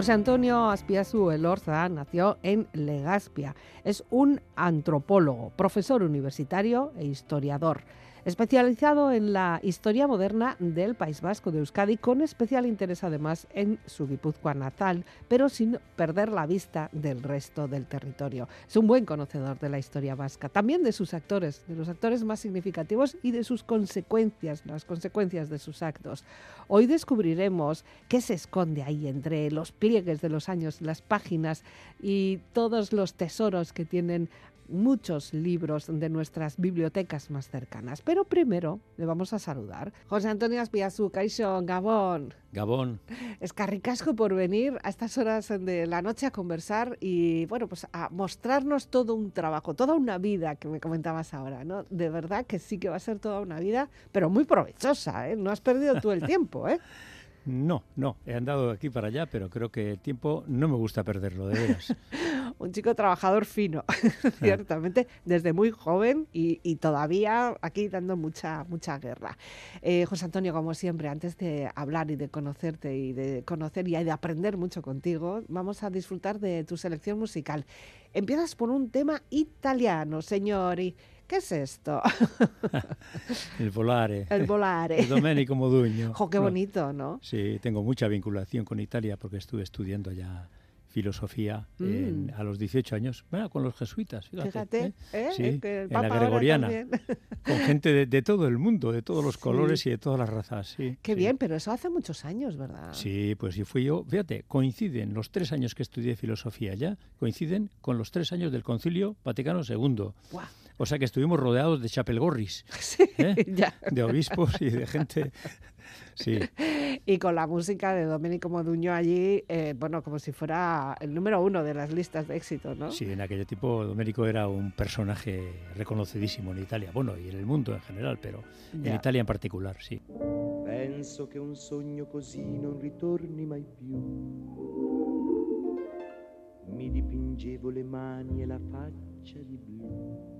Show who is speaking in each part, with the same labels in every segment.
Speaker 1: José Antonio Aspiazu Elorza nació en Legazpia. Es un antropólogo, profesor universitario e historiador especializado en la historia moderna del País Vasco de Euskadi, con especial interés además en su Guipúzcoa natal, pero sin perder la vista del resto del territorio. Es un buen conocedor de la historia vasca, también de sus actores, de los actores más significativos y de sus consecuencias, las consecuencias de sus actos. Hoy descubriremos qué se esconde ahí entre los pliegues de los años, las páginas y todos los tesoros que tienen muchos libros de nuestras bibliotecas más cercanas. Pero primero le vamos a saludar. José Antonio Aspiazu, Caixo, Gabón.
Speaker 2: Gabón.
Speaker 1: Es carricasco por venir a estas horas de la noche a conversar y, bueno, pues a mostrarnos todo un trabajo, toda una vida que me comentabas ahora, ¿no? De verdad que sí que va a ser toda una vida, pero muy provechosa, ¿eh? No has perdido tú el tiempo, ¿eh?
Speaker 2: No, no, he andado de aquí para allá, pero creo que el tiempo no me gusta perderlo, de veras.
Speaker 1: un chico trabajador fino, ciertamente, desde muy joven y, todavía aquí dando mucha, mucha guerra. Eh, José Antonio, como siempre, antes de hablar y de conocerte y de conocer y de aprender mucho contigo, vamos a disfrutar de tu selección musical. Empiezas por un tema italiano, señori. ¿Qué es esto?
Speaker 2: el volare.
Speaker 1: El volare.
Speaker 2: El Domenico Modugno.
Speaker 1: Jo, qué bonito, ¿no?
Speaker 2: Sí, tengo mucha vinculación con Italia porque estuve estudiando ya filosofía mm. a los 18 años, bueno, con los jesuitas,
Speaker 1: fíjate. ¿eh? ¿eh?
Speaker 2: Sí, en la gregoriana, con gente de, todo el mundo, de todos los colores y de todas las razas. Sí,
Speaker 1: Qué bien, pero eso hace muchos años, ¿verdad?
Speaker 2: Sí, pues yo fui yo, fíjate, coinciden los tres años que estudié filosofía ya, coinciden con los tres años del Concilio Vaticano II. O sea que estuvimos rodeados de chapelgorris, ¿eh? de obispos y de gente Sí.
Speaker 1: y con la música de Domenico Moduño allí, eh, bueno, como si fuera el número uno de las listas de éxito, ¿no?
Speaker 2: Sí, en aquel tiempo Domenico era un personaje reconocidísimo en Italia, bueno, y en el mundo en general, pero en Italia en particular, sí.
Speaker 3: Penso che un sogno così non ritorni mai più. Mi dipingevo le mani e la faccia di blu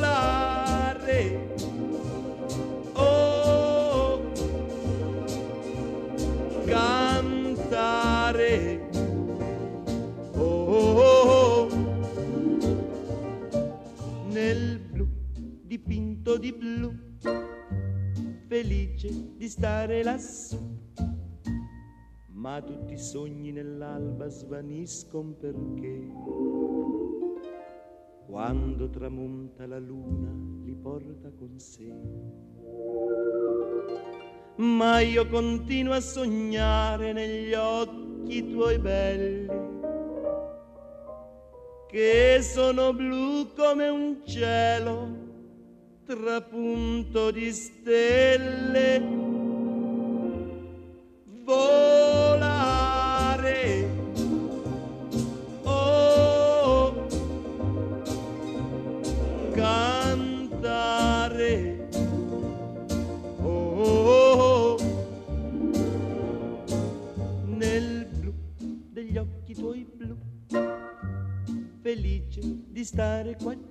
Speaker 3: dipinto di blu, felice di stare lassù. Ma tutti i sogni nell'alba svaniscono perché quando tramonta la luna li porta con sé ma io continuo a sognare negli occhi tuoi belli, che sono blu come un cielo trapunto di stelle. Volare. Oh, cantare. felice di stare qua giù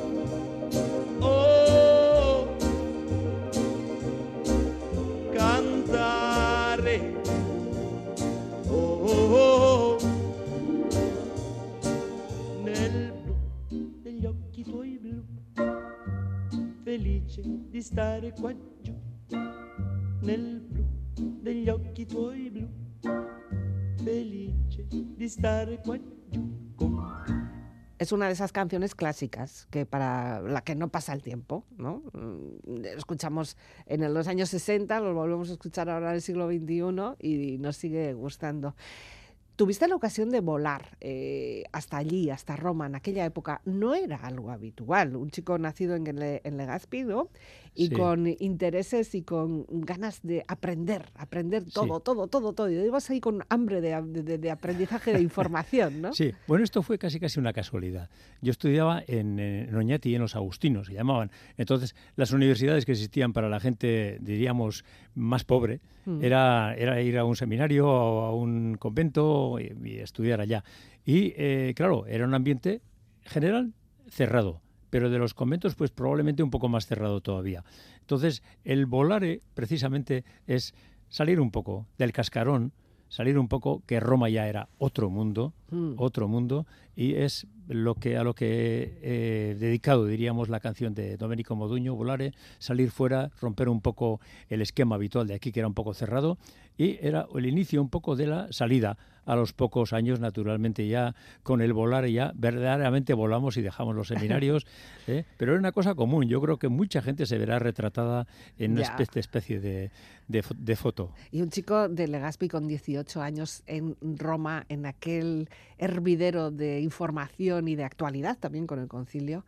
Speaker 3: di stare qua giù, nel blu degli occhi tuoi blu, felice di stare qua giù
Speaker 1: es una de esas canciones clásicas que para la que no pasa el tiempo, ¿no? Mm, escuchamos en los años 60, lo volvemos a escuchar ahora en el siglo XXI y nos sigue gustando. Tuviste la ocasión de volar eh, hasta allí, hasta Roma, en aquella época. No era algo habitual. Un chico nacido en, en Legazpi, ¿no? Y con intereses y con ganas de aprender, aprender todo, todo, todo, todo. Y ibas ahí con hambre de, aprendizaje de información, ¿no?
Speaker 2: Sí, bueno, esto fue casi casi una casualidad. Yo estudiaba en, en Oñati y en los Agustinos, se llamaban. Entonces, las universidades que existían para la gente, diríamos, más pobre, mm. era, era ir a un seminario o a un convento y, estudiar allá. Y, eh, claro, era un ambiente general cerrado pero de los conventos pues probablemente un poco más cerrado todavía. Entonces, el volare precisamente es salir un poco del cascarón, salir un poco que Roma ya era otro mundo, mm. otro mundo y es lo que a lo que he dedicado diríamos la canción de Domenico Moduño, Volare, salir fuera, romper un poco el esquema habitual de aquí que era un poco cerrado y era el inicio un poco de la salida a los pocos años, naturalmente ya con el volar ya verdaderamente volamos y dejamos los seminarios, ¿eh? pero era una cosa común. Yo creo que mucha gente se verá retratada en una especie, de, de, foto.
Speaker 1: Y un chico de Legazpi con 18 años en Roma, en aquel hervidero de información y de actualidad también con el concilio,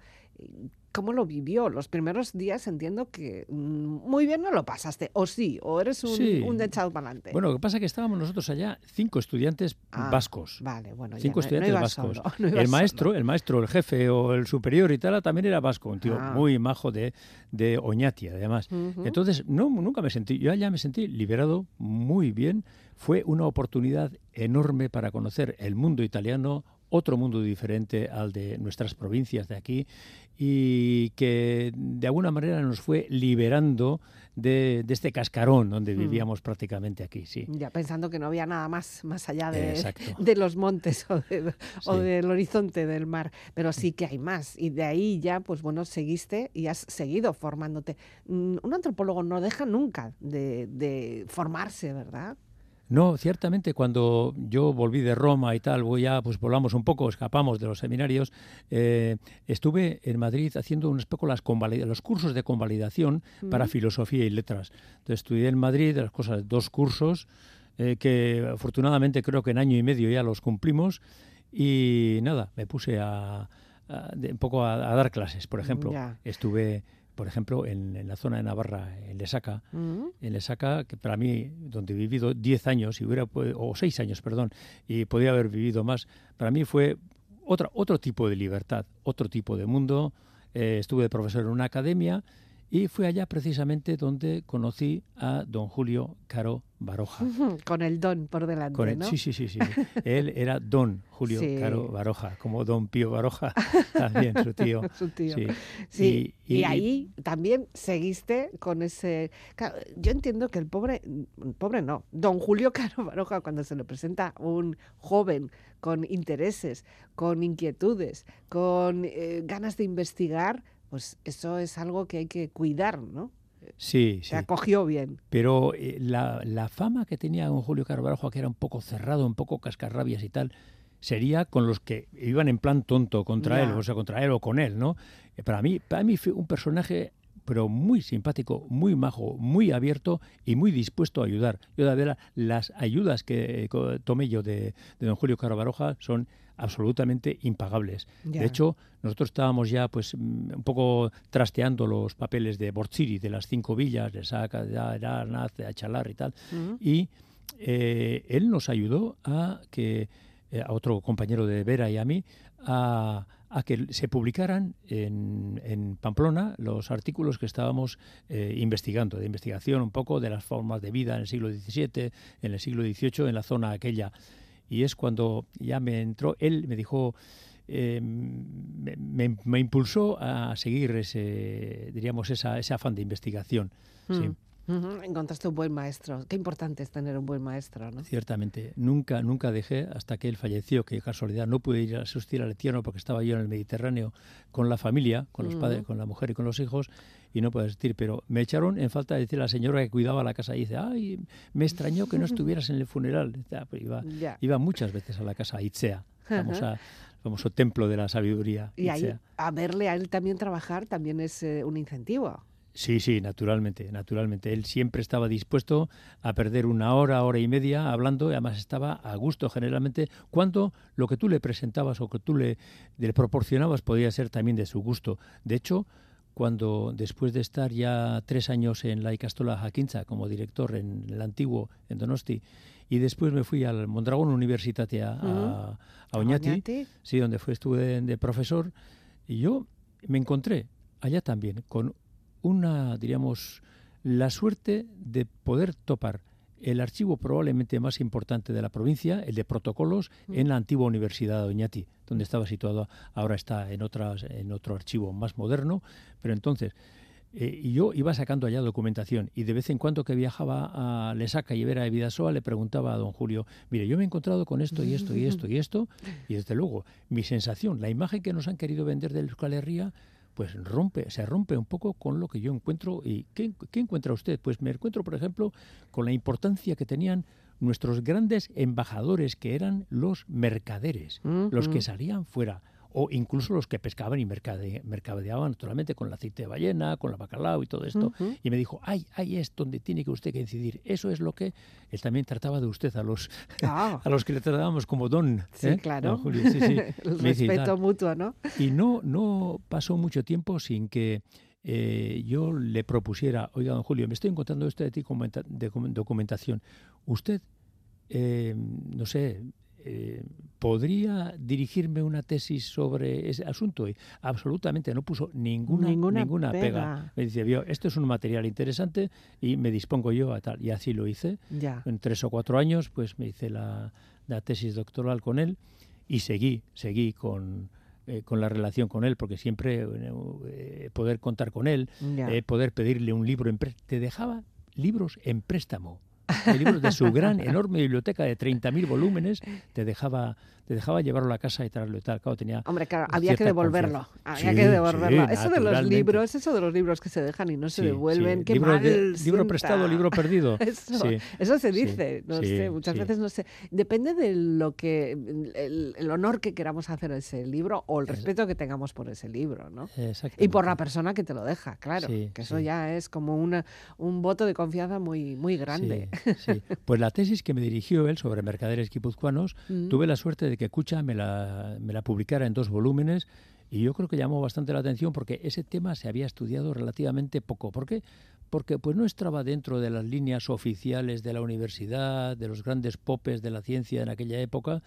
Speaker 1: ¿Cómo lo vivió? Los primeros días entiendo que mm, muy bien no lo pasaste, o sí, o eres un, un echado para adelante.
Speaker 2: Bueno, lo que pasa es que estábamos nosotros allá cinco estudiantes ah, vascos.
Speaker 1: Vale, bueno,
Speaker 2: cinco estudiantes vascos. el maestro, el maestro, el jefe o el superior y tal también era vasco, un tío ah. muy majo de, de Oñati, además. Entonces, no, nunca me sentí, yo allá me sentí liberado muy bien. Fue una oportunidad enorme para conocer el mundo italiano, otro mundo diferente al de nuestras provincias de aquí y que de alguna manera nos fue liberando de, este cascarón donde hmm. vivíamos prácticamente aquí, sí.
Speaker 1: Ya pensando que no había nada más más allá de, de los montes o, del horizonte del mar, pero sí que hay más y de ahí ya, pues bueno, seguiste y has seguido formándote. Mm, un antropólogo no deja nunca de, de formarse, ¿verdad?
Speaker 2: No, ciertamente cuando yo volví de Roma y tal, voy ya, pues volamos un poco, escapamos de los seminarios, eh, estuve en Madrid haciendo unas poco las los cursos de convalidación para filosofía y letras. Entonces estudié en Madrid las cosas, dos cursos, eh, que afortunadamente creo que en año y medio ya los cumplimos y nada, me puse a, un poco a, dar clases, por ejemplo. Estuve por ejemplo, en, la zona de Navarra, en Lesaca, en Lesaca, que para mí, donde he vivido 10 años, y hubiera, o 6 años, perdón, y podía haber vivido más, para mí fue otra, otro tipo de libertad, otro tipo de mundo. Eh, estuve de profesor en una academia y fue allá precisamente donde conocí a don Julio Caro Baroja.
Speaker 1: Con el don por delante, ¿no?
Speaker 2: Sí, sí, sí, sí. Él era don Julio Caro Baroja, como don Pío Baroja, también su tío.
Speaker 1: su tío. Sí. Y, ahí también seguiste con ese... yo entiendo que el pobre, pobre no, don Julio Caro Baroja, cuando se le presenta un joven con intereses, con inquietudes, con eh, ganas de investigar, pues eso es algo que hay que cuidar, ¿no?
Speaker 2: Sí,
Speaker 1: Se acogió bien.
Speaker 2: Pero eh, la, fama que tenía don Julio Carvalho, que era un poco cerrado, un poco cascarrabias y tal, sería con los que iban en plan tonto contra él, o sea, contra él o con él, ¿no? Eh, para mí, para mí fue un personaje pero muy simpático, muy majo, muy abierto y muy dispuesto a ayudar. Yo de verdad, las ayudas que eh, tomé yo de, de don Julio Baroja son absolutamente impagables. De hecho, nosotros estábamos ya pues mm, un poco trasteando los papeles de Borziri, de las cinco villas, de Saca, de Arnaz, de Achalar y tal, y eh, él nos ayudó a que a otro compañero de Vera y a mí, a, que se publicaran en, Pamplona los artículos que estábamos investigando, de investigación un poco de las formas de vida en el siglo XVII, en el siglo XVIII, en la zona aquella. Y es cuando ya me entró, él me dijo, me, impulsó a seguir ese, diríamos, esa, ese afán de investigación. Sí.
Speaker 1: Mm. Encontraste un buen maestro. Qué importante es tener un buen maestro, ¿no?
Speaker 2: Ciertamente. Nunca, nunca dejé hasta que él falleció, que casualidad no pude ir a asistir al Etiano porque estaba yo en el Mediterráneo con la familia, con los padres, con la mujer y con los hijos, y no pude asistir. Pero me echaron en falta de decir a la señora que cuidaba la casa y dice, ay, me extrañó que no estuvieras en el funeral. Ah, pues iba, muchas veces a la casa Itzea, famosa, famoso templo de la sabiduría.
Speaker 1: Y ahí, a verle a él también trabajar también es eh, un incentivo.
Speaker 2: Sí, sí, naturalmente, naturalmente. Él siempre estaba dispuesto a perder una hora, hora y media hablando y además estaba a gusto generalmente cuando lo que tú le presentabas o que tú le, le proporcionabas podía ser también de su gusto. De hecho, cuando después de estar ya tres años en la Icastola Jaquinza como director en el antiguo, en Donosti, y después me fui al Mondragón Universitate a, Oñati, sí, donde fue, estuve de profesor, y yo me encontré allá también con una, diríamos, la suerte de poder topar el archivo probablemente más importante de la provincia, el de protocolos, mm. en la antigua Universidad de Oñati, donde estaba situado, ahora está en, otras, en otro archivo más moderno, pero entonces... Eh, y yo iba sacando allá documentación y de vez en cuando que viajaba a Lesaca y Vera de Vidasoa le preguntaba a don Julio, mire, yo me he encontrado con esto y esto y esto y esto, y desde luego mi sensación, la imagen que nos han querido vender de Euskal Herria, pues rompe, se rompe un poco con lo que yo encuentro. ¿Y qué, encuentra usted? Pues me encuentro, por ejemplo, con la importancia que tenían nuestros grandes embajadores, que eran los mercaderes, los que salían fuera o incluso los que pescaban y mercadeaban naturalmente con el aceite de ballena, con la bacalao y todo esto. Y me dijo, ay, ahí es donde tiene que usted que incidir. Eso es lo que él también trataba de usted a los, ah. a los que le tratábamos como don.
Speaker 1: Sí,
Speaker 2: ¿eh?
Speaker 1: claro. el respeto mutuo, ¿no?
Speaker 2: Y no, no pasó mucho tiempo sin que eh, yo le propusiera, oiga, don Julio, me estoy encontrando esto de ti de documentación. Usted, eh, no sé, eh, ¿podría dirigirme una tesis sobre ese asunto? Y absolutamente no puso ninguna, ninguna, pega. Me dice, vio, esto es un material interesante y me dispongo yo a tal. Y así lo hice. En tres o cuatro años, pues me hice la, tesis doctoral con él y seguí, seguí con, eh, con la relación con él, porque siempre eh, poder contar con él, poder pedirle un libro en te dejaba libros en préstamo libros de su gran, enorme biblioteca de 30.000 volúmenes, te dejaba te dejaba llevarlo a la casa y traerlo y tal. Claro, tenía
Speaker 1: Hombre, claro, había que devolverlo. Había que devolverlo. eso de los libros, eso de los libros que se dejan y no se devuelven, qué
Speaker 2: libro,
Speaker 1: mal
Speaker 2: libro prestado, libro perdido.
Speaker 1: eso, eso se dice, no sé, muchas veces no sé. Depende de lo que, el, honor que queramos hacer a ese libro o el respeto que tengamos por ese libro, ¿no? Y por la persona que te lo deja, claro. que eso ya es como una, un voto de confianza muy, muy grande.
Speaker 2: Pues la tesis que me dirigió él sobre mercaderes guipuzcoanos, mm. tuve la suerte de que Cucha me la, me la publicara en dos volúmenes y yo creo que llamó bastante la atención porque ese tema se había estudiado relativamente poco. ¿Por qué? Porque pues no estaba dentro de las líneas oficiales de la universidad, de los grandes popes de la ciencia en aquella época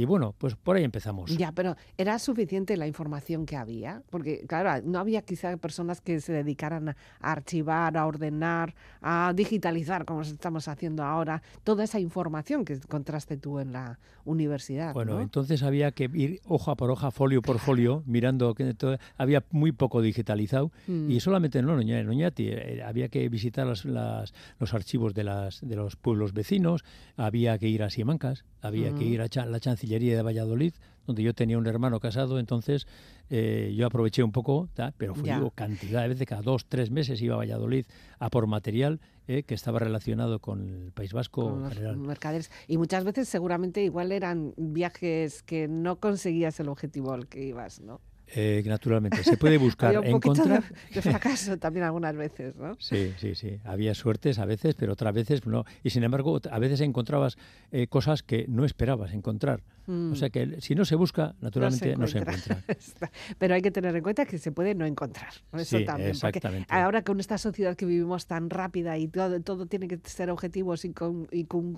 Speaker 2: y bueno, pues por ahí empezamos.
Speaker 1: Ya, pero ¿era suficiente la información que había? Porque, claro, no había quizá personas que se dedicaran a archivar, a ordenar, a digitalizar, como estamos haciendo ahora, toda esa información que encontraste tú en la universidad.
Speaker 2: Bueno, entonces había que ir hoja por hoja, folio por folio, mirando que había muy poco digitalizado y mm. solamente en Oñati eh, había que visitar las, los archivos de, las, de los pueblos vecinos, había que ir a Siemancas, había que ir a la Cancillería de Valladolid, donde yo tenía un hermano casado, entonces eh, yo aproveché un poco, pero fui cantidad de veces, cada dos, tres meses iba a Valladolid a por material eh, que estaba relacionado con el País Vasco
Speaker 1: mercaderes. Y muchas veces seguramente igual eran viajes que no conseguías el objetivo al que ibas, ¿no?
Speaker 2: Eh, naturalmente, se puede buscar,
Speaker 1: Había un encontrar. De, fracaso también algunas veces, ¿no?
Speaker 2: Sí, sí, sí. Había suertes a veces, pero otras veces no. Y sin embargo, a veces encontrabas eh, cosas que no esperabas encontrar. O sea que si no se busca, naturalmente no se encuentra.
Speaker 1: Pero hay que tener en cuenta que se puede no encontrar. Eso
Speaker 2: sí,
Speaker 1: también.
Speaker 2: Exactamente.
Speaker 1: ahora con esta sociedad que vivimos tan rápida y todo, todo tiene que ser objetivos y, con, y con,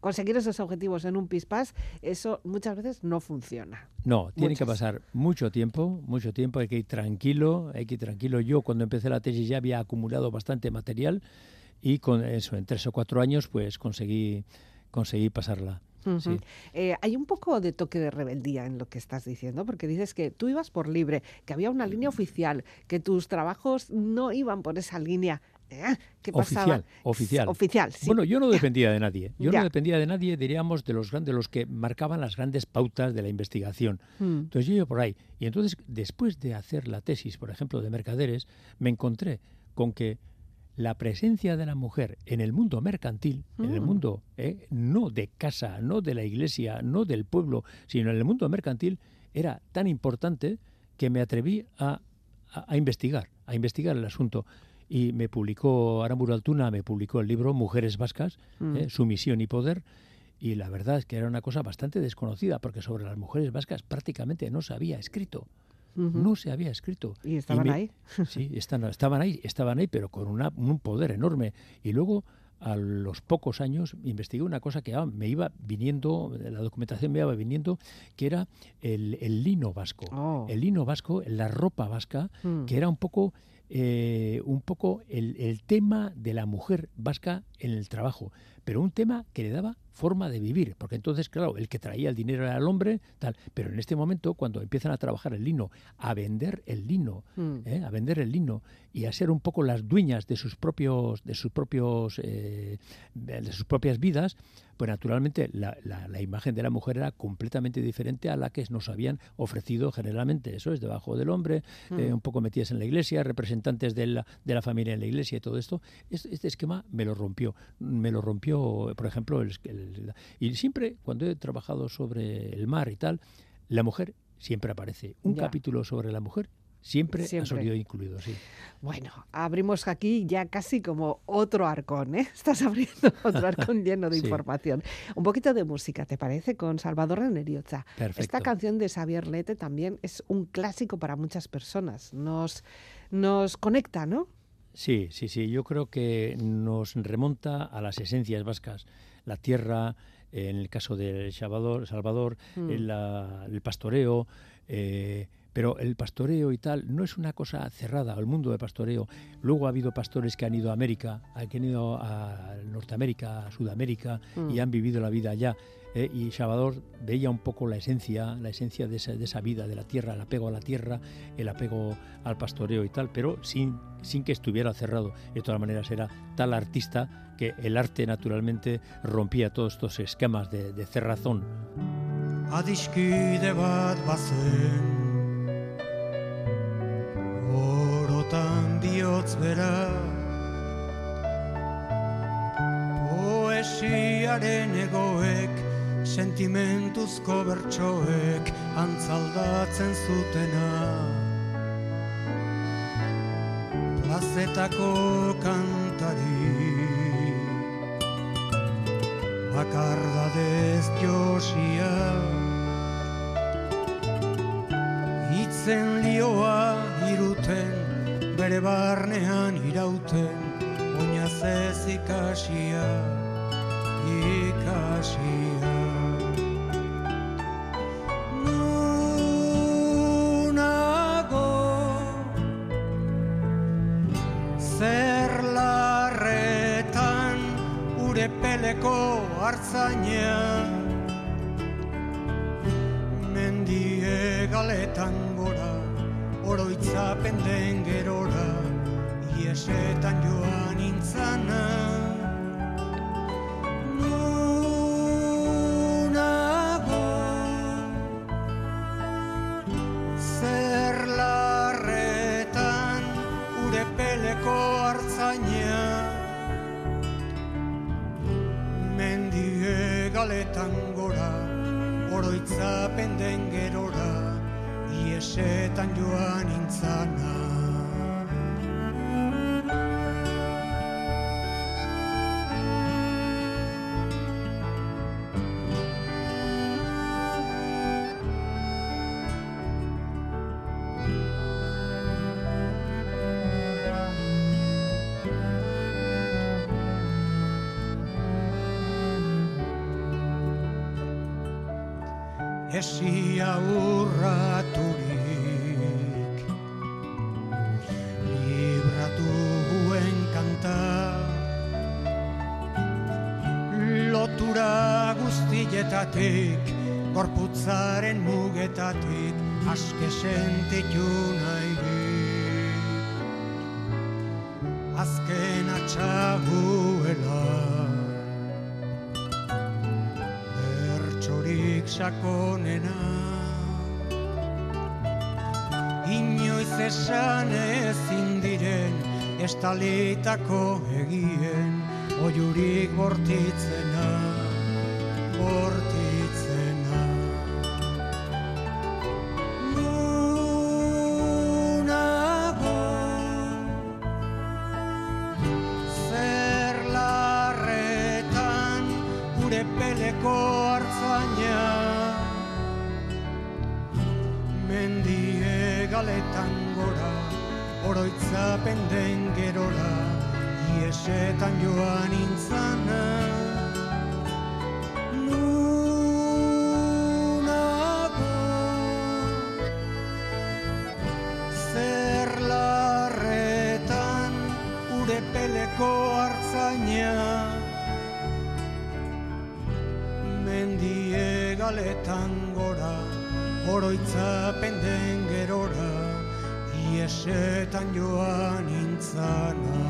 Speaker 1: conseguir esos objetivos en un pispás, eso muchas veces no funciona.
Speaker 2: No, tiene que pasar mucho tiempo, mucho tiempo, hay que ir tranquilo, hay que ir tranquilo. Yo cuando empecé la tesis ya había acumulado bastante material y con eso, en tres o cuatro años, pues conseguí, conseguí pasarla.
Speaker 1: Eh, hay un poco de toque de rebeldía en lo que estás diciendo, porque dices que tú ibas por libre, que había una línea oficial, que tus trabajos no iban por esa línea. ¿Eh? ¿Qué
Speaker 2: pasaba? Oficial,
Speaker 1: oficial.
Speaker 2: Bueno, yo no dependía de nadie. Yo no dependía de nadie, diríamos, de los grandes, los que marcaban las grandes pautas de la investigación. Mm. Entonces yo iba por ahí. Y entonces, después de hacer la tesis, por ejemplo, de mercaderes, me encontré con que la presencia de la mujer en el mundo mercantil, en el mm. mundo eh, no de casa, no de la iglesia, no del pueblo, sino en el mundo mercantil, era tan importante que me atreví a, investigar, a investigar el asunto. Y me publicó, Aramburu Altuna me publicó el libro Mujeres Vascas, mm. eh, Sumisión y Poder, y la verdad es que era una cosa bastante desconocida, porque sobre las mujeres vascas prácticamente no se había escrito no se había escrito.
Speaker 1: ¿Y estaban ahí?
Speaker 2: sí, estaban ahí, estaban ahí, pero con un poder enorme. Y luego, a los pocos años, investigué una cosa que me iba viniendo, la documentación me iba viniendo, que era el, lino vasco. Oh. El lino vasco, la ropa vasca, mm. que era un poco... Eh, un poco el, el tema de la mujer vasca en el trabajo, pero un tema que le daba forma de vivir, porque entonces, claro, el que traía el dinero era el hombre, tal, pero en este momento, cuando empiezan a trabajar el lino, a vender el lino, mm. ¿eh? a vender el lino y a ser un poco las dueñas de sus propios, de sus propios, eh, de sus propias vidas, pues naturalmente la, la, imagen de la mujer era completamente diferente a la que nos habían ofrecido generalmente. Eso es debajo del hombre, eh, mm. un poco metidas en la iglesia, representantes de la, de la familia en la iglesia y todo esto. Este, este esquema me lo rompió, me lo rompió, por ejemplo, el y siempre, cuando he trabajado sobre el mar y tal, la mujer siempre aparece. Un capítulo sobre la mujer Siempre, ha salido incluido, sí.
Speaker 1: Bueno, abrimos aquí ya casi como otro arcón, ¿eh? Estás abriendo otro arcón lleno de información. Un poquito de música, ¿te parece? Con Salvador Renerioza. Esta canción de Xavier Lete también es un clásico para muchas personas. Nos, nos conecta, ¿no?
Speaker 2: Sí, sí, sí. Yo creo que nos remonta a las esencias vascas la tierra, en el caso del Salvador, Salvador mm. el, pastoreo, eh, pero el pastoreo y tal no es una cosa cerrada al mundo del pastoreo. Luego ha habido pastores que han ido a América, que han ido a Norteamérica, a Sudamérica y mm. han vivido la vida allá. Eh, y Salvador veía un poco la esencia, la esencia de esa, vida, de la tierra, el apego a la tierra, el apego al pastoreo y tal, pero sin, sin que estuviera cerrado. De todas maneras era tal artista que el arte naturalmente rompía todos estos esquemas de, de cerrazón. Poesiaren egoek sentimentuzko bertsoek antzaldatzen zutena. Plazetako kantari. Bakardadez josia Itzen lioa iruten Bere barnean irauten Oinaz ez ikasia Ikasia hartzaina Mendie galetan gora Oroitzapen den gerora Iesetan joan intzana kaletan gora, oroitzapen den gerora, iesetan joan intzana.
Speaker 4: Sakonena. Inoiz esan ezin diren estalitako egien oiurik bortitzena mendie galetan gora oroitzapen den gerora iesetan joan intzana. Nunago zer larretan ure peleko hartzaina. Mendie galetan gora oroitzapen den gerora iesetan joan intzana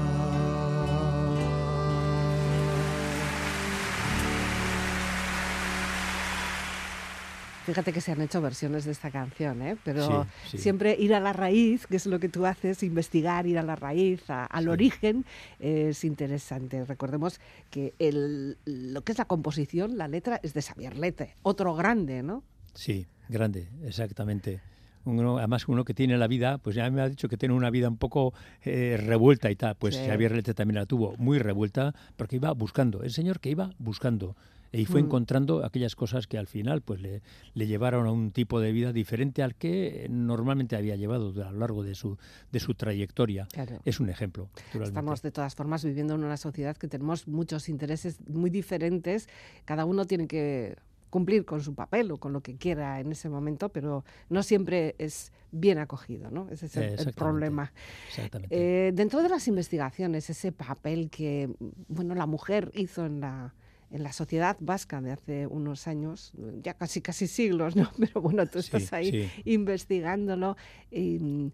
Speaker 1: Fíjate que se han hecho versiones de esta canción, ¿eh? pero
Speaker 2: Sí, sí.
Speaker 1: siempre ir a la raíz, que es lo que tú haces, investigar, ir a la raíz, a- al
Speaker 2: Sí.
Speaker 1: origen, es interesante. Recordemos que el, lo que es la composición, la letra, es de Xavier Lete, otro grande, ¿no?
Speaker 2: Sí, grande, exactamente. Uno, además, uno que tiene la vida, pues ya me ha dicho que tiene una vida un poco eh, revuelta y tal. Pues
Speaker 1: Sí.
Speaker 2: Xavier Lete también la tuvo muy revuelta porque iba buscando. El señor que iba buscando y fue
Speaker 1: Mm.
Speaker 2: encontrando aquellas cosas que al final pues le, le llevaron a un tipo de vida diferente al que normalmente había llevado a lo largo de su, de su trayectoria.
Speaker 1: Claro.
Speaker 2: Es un ejemplo.
Speaker 1: Estamos de todas formas viviendo en una sociedad que tenemos muchos intereses muy diferentes. Cada uno tiene que cumplir con su papel o con lo que quiera en ese momento, pero no siempre es bien acogido, ¿no? Ese es el- problema.
Speaker 2: Exactamente.
Speaker 1: Eh, dentro de las investigaciones, ese papel que bueno, la mujer hizo en la, en la sociedad vasca de hace unos años, ya casi casi siglos, ¿no? Pero bueno, tú estás
Speaker 2: Sí,
Speaker 1: ahí
Speaker 2: sí.
Speaker 1: investigándolo. y,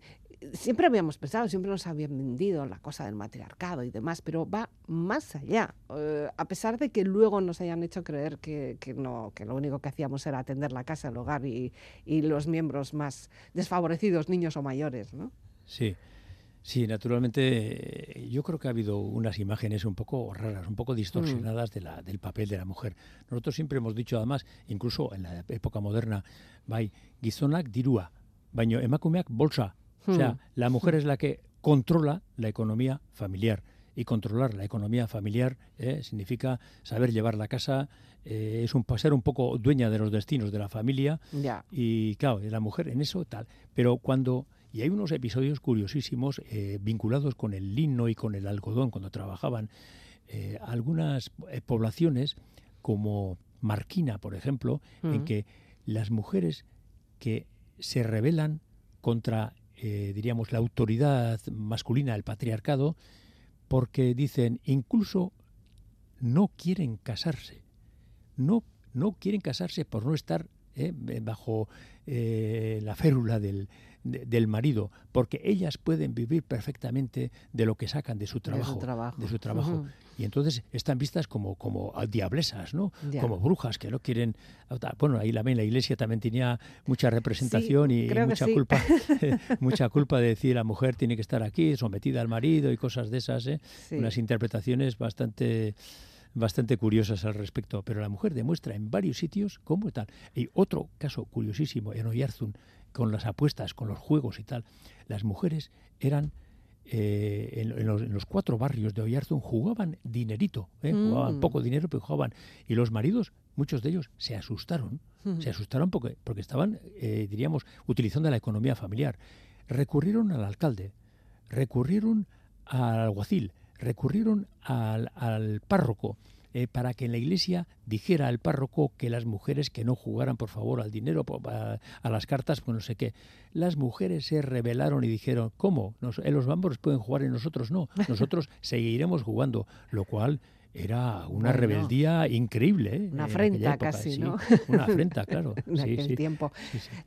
Speaker 1: siempre habíamos pensado, siempre nos habían vendido la cosa del matriarcado y demás, pero va más allá. Eh, a pesar de que luego nos hayan hecho creer que, que no, que lo único que hacíamos era atender la casa, el hogar y, y los miembros más desfavorecidos, niños o mayores, ¿no?
Speaker 2: Sí, sí, naturalmente eh, yo creo que ha habido unas imágenes un poco raras, un poco distorsionadas de la, del papel de la mujer. Nosotros siempre hemos dicho además, incluso en la época moderna, bai, gizonak dirua, baino emakumeak bolsa. O sea,
Speaker 1: Hmm.
Speaker 2: la mujer es la que controla la economía familiar. Y controlar la economía familiar eh, significa saber llevar la casa, eh, es un, ser un poco dueña de los destinos de la familia
Speaker 1: Ya.
Speaker 2: y claro, la mujer en eso tal. Pero cuando. Y hay unos episodios curiosísimos eh, vinculados con el lino y con el algodón cuando trabajaban. Eh, algunas eh, poblaciones, como Marquina, por ejemplo, en
Speaker 1: Mm.
Speaker 2: que las mujeres que se rebelan contra, eh, diríamos, la autoridad masculina, el patriarcado, porque dicen, incluso no quieren casarse. No, no quieren casarse por no estar eh, bajo eh, la férula del, de- del marido, porque ellas pueden vivir perfectamente de lo que sacan de su trabajo.
Speaker 1: de su trabajo.
Speaker 2: de su trabajo. Y entonces están vistas como, como diablesas, ¿no?
Speaker 1: Ya.
Speaker 2: Como brujas que no quieren... Bueno, ahí también la iglesia también tenía mucha representación y, mucha
Speaker 1: sí.
Speaker 2: culpa mucha culpa de decir la mujer tiene que estar aquí, sometida al marido y cosas de esas, ¿eh?
Speaker 1: Sí.
Speaker 2: unas interpretaciones bastante bastante curiosas al respecto, pero la mujer demuestra en varios sitios cómo tal. Y otro caso curiosísimo en Oyarzún, con las apuestas, con los juegos y tal, las mujeres eran eh, en, en los, en los cuatro barrios de Oyarzún jugaban dinerito, ¿eh? jugaban
Speaker 1: Mm.
Speaker 2: poco dinero, pero jugaban. Y los maridos, muchos de ellos, se asustaron, se asustaron porque, porque estaban, eh, diríamos, utilizando la economía familiar. Recurrieron al alcalde, recurrieron al alguacil, recurrieron al, al párroco, eh, para que en la iglesia dijera al párroco que las mujeres que no jugaran por favor al dinero, a, las cartas, pues no sé qué. Las mujeres se rebelaron y dijeron, ¿cómo? Nos, los bámbaros pueden jugar y nosotros no. Nosotros seguiremos jugando, lo cual era una rebeldía increíble. ¿eh?
Speaker 1: Una afrenta casi, ¿no?
Speaker 2: una afrenta, claro.
Speaker 1: en aquel tiempo.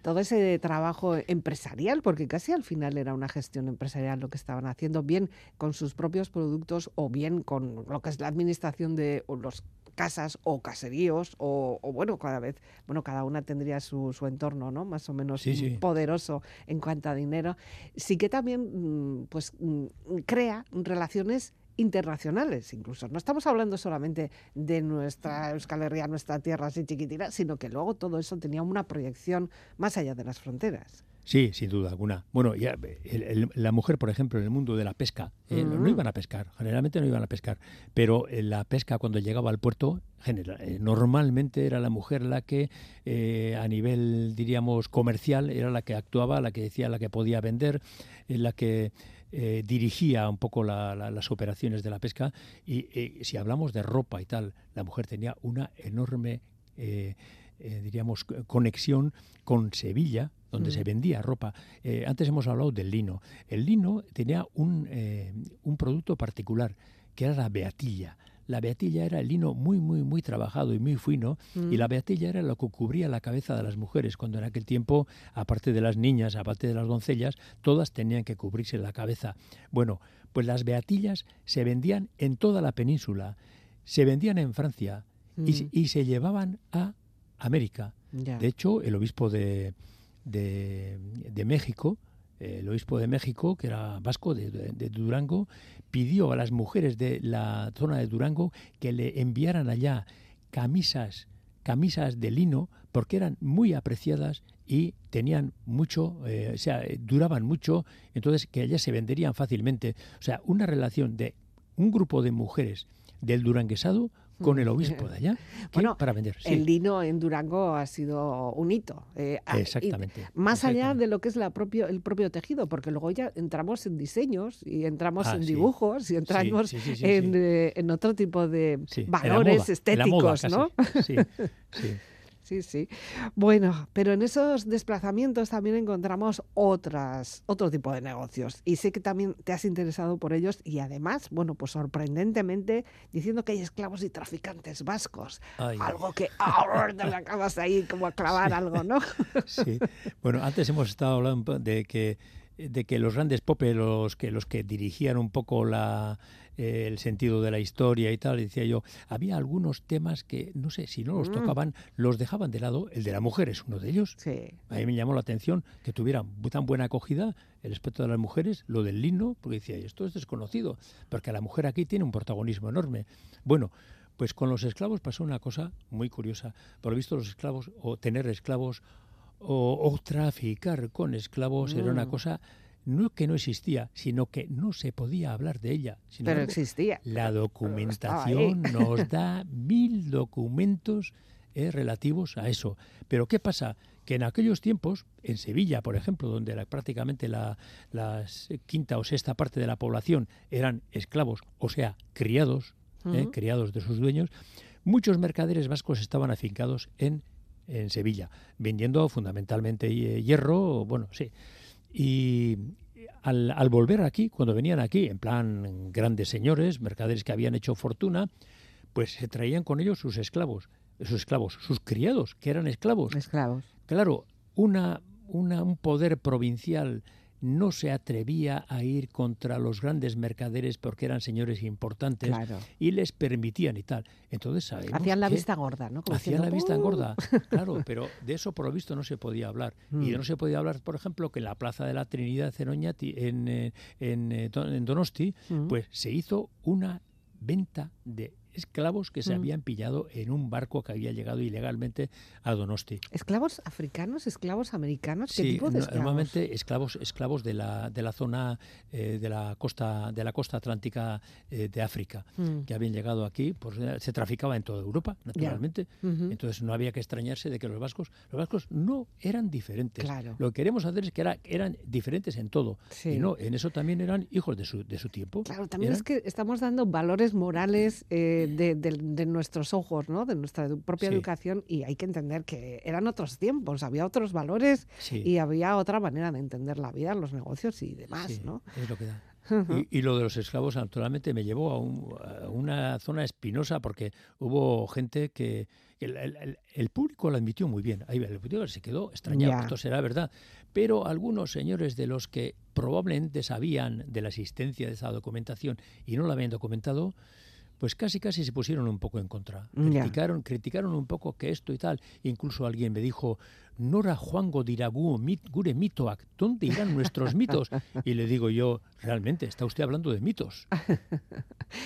Speaker 1: Todo ese trabajo empresarial, porque casi al final era una gestión empresarial lo que estaban haciendo, bien con sus propios productos o bien con lo que es la administración de los casas o caseríos o, bueno cada vez bueno cada una tendría su, su entorno no más o menos poderoso en cuanto a dinero sí que también mm, pues mm, crea relaciones internacionales incluso. No estamos hablando solamente de nuestra Euskal Herria, nuestra tierra así chiquitina, sino que luego todo eso tenía una proyección más allá de las fronteras.
Speaker 2: Sí, sin duda alguna. Bueno, ya, la mujer, por ejemplo, en el mundo de la pesca, eh, no, iban a pescar, generalmente no iban a pescar, pero en la pesca cuando llegaba al puerto, general, eh, normalmente era la mujer la que eh, a nivel, diríamos, comercial, era la que actuaba, la que decía, la que podía vender, la que eh, dirigía un poco las operaciones de la pesca y eh, si hablamos de ropa y tal, la mujer tenía una enorme, eh, diríamos, conexión con Sevilla, donde mm. se vendía ropa. antes hemos hablado del lino. El lino tenía un, un producto particular, que era la beatilla la beatilla era el lino muy, muy, muy trabajado y muy fino, y la mm. beatilla era lo que cubría la cabeza de las mujeres, cuando en aquel tiempo, aparte de las niñas, aparte de las doncellas, todas tenían que cubrirse la cabeza. Bueno, pues las beatillas se vendían en toda la península, se vendían en Francia y, mm. se llevaban a América. De hecho, el obispo de, de, de México, el obispo de México, que era vasco de, Durango, pidió a las mujeres de la zona de Durango que le enviaran allá camisas, camisas de lino, porque eran muy apreciadas y tenían mucho, eh, o sea, duraban mucho, entonces que allá se venderían fácilmente. O sea, una relación de un grupo de mujeres del duranguesado con el obispo de allá bueno, para vender.
Speaker 1: El lino en Durango ha sido un hito.
Speaker 2: Eh, exactamente.
Speaker 1: más allá de lo que es la propio, el propio tejido, porque luego ya entramos en diseños y entramos ah, en dibujos y entramos eh, en, otro tipo de valores estéticos, ¿no? Sí, sí sí, sí. Bueno, pero en esos desplazamientos también encontramos otras, otro tipo de negocios. Y sé que también te has interesado por ellos y además, bueno, pues sorprendentemente, diciendo que hay esclavos y traficantes vascos. Algo que ahora te acabas ahí como a clavar algo, ¿no?
Speaker 2: sí. Bueno, antes hemos estado hablando de que de que los grandes popes, los que los que dirigían un poco la eh, el sentido de la historia y tal, decía yo, había algunos temas que, no sé, si no los mm. tocaban, los dejaban de lado. El de la mujer es uno de ellos. A mí me llamó la atención que tuvieran tan buena acogida el aspecto de las mujeres, lo del lino, porque decía, esto es desconocido, porque la mujer aquí tiene un protagonismo enorme. Bueno, pues con los esclavos pasó una cosa muy curiosa. Por lo visto, los esclavos, o tener esclavos, o, traficar con esclavos, era una mm. cosa no que no existía, sino que no se podía hablar de ella.
Speaker 1: Pero existía.
Speaker 2: La documentación nos da mil documentos eh, relativos a eso. Pero ¿qué pasa? Que en aquellos tiempos, en Sevilla, por ejemplo, donde prácticamente la, quinta o sexta parte de la población eran esclavos, o sea, criados, eh, criados de sus dueños, muchos mercaderes vascos estaban afincados en, en Sevilla, vendiendo fundamentalmente eh, hierro, bueno, sí, y al, al, volver aquí, cuando venían aquí, en plan grandes señores, mercaderes que habían hecho fortuna, pues se traían con ellos sus esclavos, sus esclavos, sus criados, que eran esclavos.
Speaker 1: Esclavos.
Speaker 2: Claro, una, una, un poder provincial no se atrevía a ir contra los grandes mercaderes porque eran señores importantes y les permitían y tal. Entonces
Speaker 1: Hacían la vista gorda, ¿no?
Speaker 2: hacían la vista gorda, claro, pero de eso por lo visto no se podía hablar. Y mm. no se podía hablar, por ejemplo, que en la Plaza de la Trinidad en, Oñati, en, eh, en, eh, en Donosti, mm. pues se hizo una venta de esclavos que se mm. habían pillado en un barco que había llegado ilegalmente a Donosti.
Speaker 1: ¿Esclavos africanos? ¿Esclavos americanos? ¿Qué tipo de esclavos?
Speaker 2: Normalmente esclavos, esclavos de la, de la zona eh, de la costa de la costa atlántica eh, de África, mm. que habían llegado aquí, pues, eh, se traficaba en toda Europa, naturalmente. Entonces no había que extrañarse de que los vascos, los vascos no eran diferentes. Lo que queremos hacer es que era, eran diferentes en todo. Y no, en eso también eran hijos de su, de su tiempo.
Speaker 1: Claro, también es que estamos dando valores morales de, nuestros ojos, ¿no? de nuestra propia educación y hay que entender que eran otros tiempos, había otros valores y había otra manera de entender la vida, los negocios y demás. ¿no?
Speaker 2: Es lo que da. Y, lo de los esclavos, naturalmente, me llevó a, una zona espinosa porque hubo gente que, el, público lo admitió muy bien. Ahí el público se quedó extrañado, esto será verdad. Pero algunos señores de los que probablemente sabían de la existencia de esa documentación y no la habían documentado, pues casi casi se pusieron un poco en contra. Criticaron, criticaron un poco que esto y tal. Incluso alguien me dijo, Nora Juango diragu mit, gure mitoak, ¿dónde irán nuestros mitos? Y le digo yo, realmente, está usted hablando de mitos.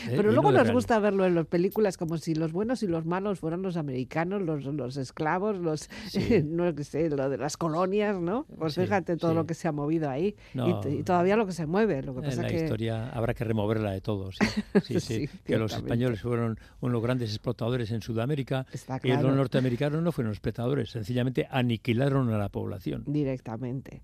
Speaker 1: ¿Eh? Pero luego nos gusta verlo en las películas como si los buenos y los malos fueran los americanos, los, los esclavos, los, no sé, lo de las colonias, ¿no? Pues fíjate todo lo que se ha movido ahí y, todavía lo que se mueve. Lo que pasa
Speaker 2: la
Speaker 1: que...
Speaker 2: historia habrá que removerla de todos. Sí, sí, que los españoles fueron unos grandes explotadores en Sudamérica y los norteamericanos no fueron explotadores, sencillamente aniquilaron a la población.
Speaker 1: Directamente.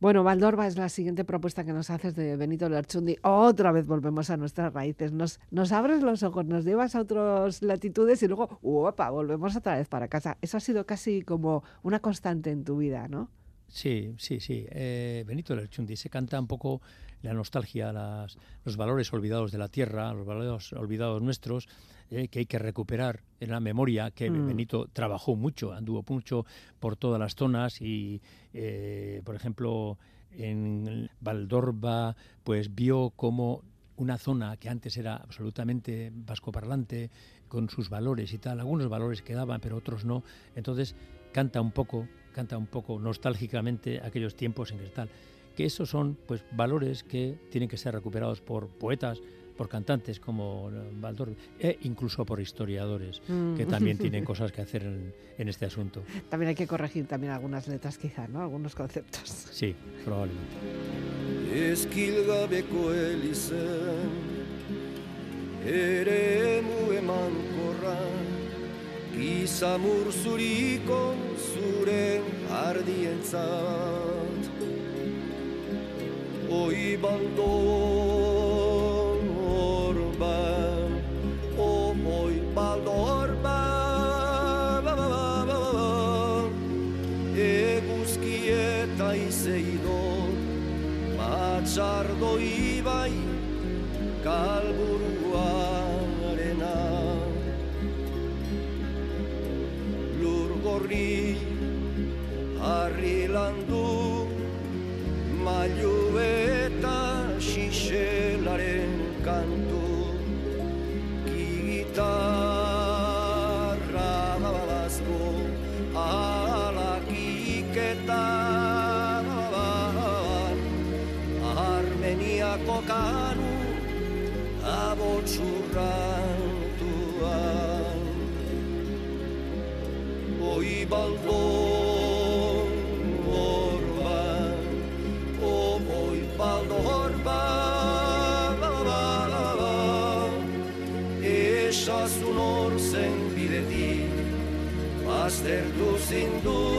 Speaker 1: Bueno, Valdorba es la siguiente propuesta que nos haces de Benito Lerchundi. Otra vez volvemos a nuestras raíces. Nos, nos abres los ojos, nos llevas a otras latitudes y luego, ¡uopa! volvemos otra vez para casa. Eso ha sido casi como una constante en tu vida, ¿no?
Speaker 2: Sí, sí, sí. Eh, Benito Lerchundi se canta un poco la nostalgia, las, los valores olvidados de la tierra, los valores olvidados nuestros, eh, que hay que recuperar en la memoria, que mm. Benito trabajó mucho, anduvo mucho por todas las zonas y, eh, por ejemplo, en Valdorba, pues vio como una zona que antes era absolutamente vascoparlante, con sus valores y tal, algunos valores quedaban, pero otros no. Entonces canta un poco, canta un poco nostálgicamente aquellos tiempos en que tal. Que esos son pues valores que tienen que ser recuperados por poetas, por cantantes como Baldor e incluso por historiadores que mm. también tienen cosas que hacer en, este asunto.
Speaker 1: También hay que corregir también algunas letras quizá, ¿no? Algunos conceptos.
Speaker 2: Sí, probablemente.
Speaker 5: o ibaldor orban o moi baldor ba ba ba ba ba e guskieta iseido matxardo ibai kalburuarena lur gorri harri landu sin duda.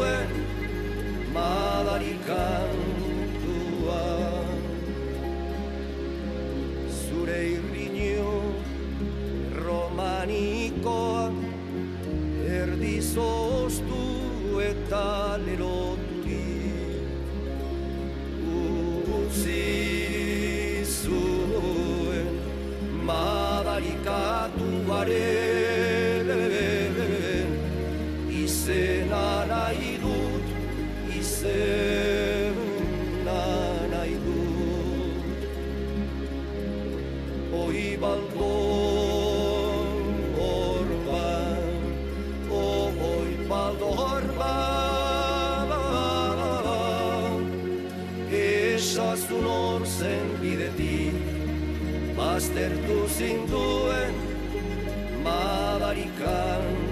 Speaker 5: Aldo hor zen bidetik, baztertu zinduen, madarikan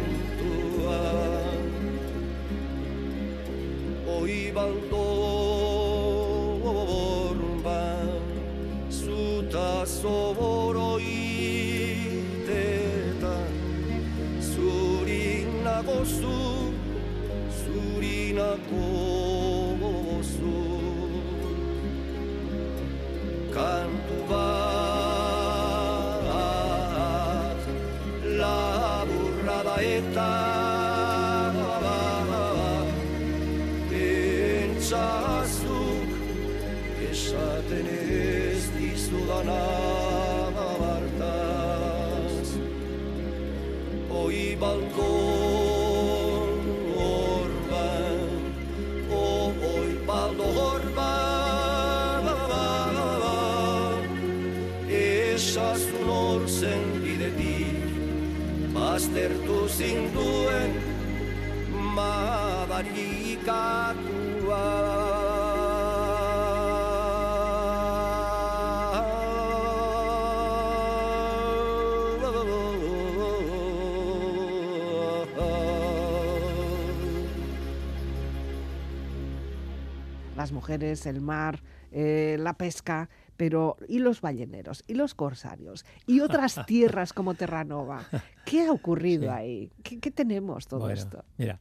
Speaker 1: las mujeres, el mar, eh, la pesca, pero ¿y los balleneros? ¿Y los corsarios? ¿Y otras tierras como Terranova? ¿Qué ha ocurrido ahí? ¿Qué, tenemos todo esto?
Speaker 2: Mira,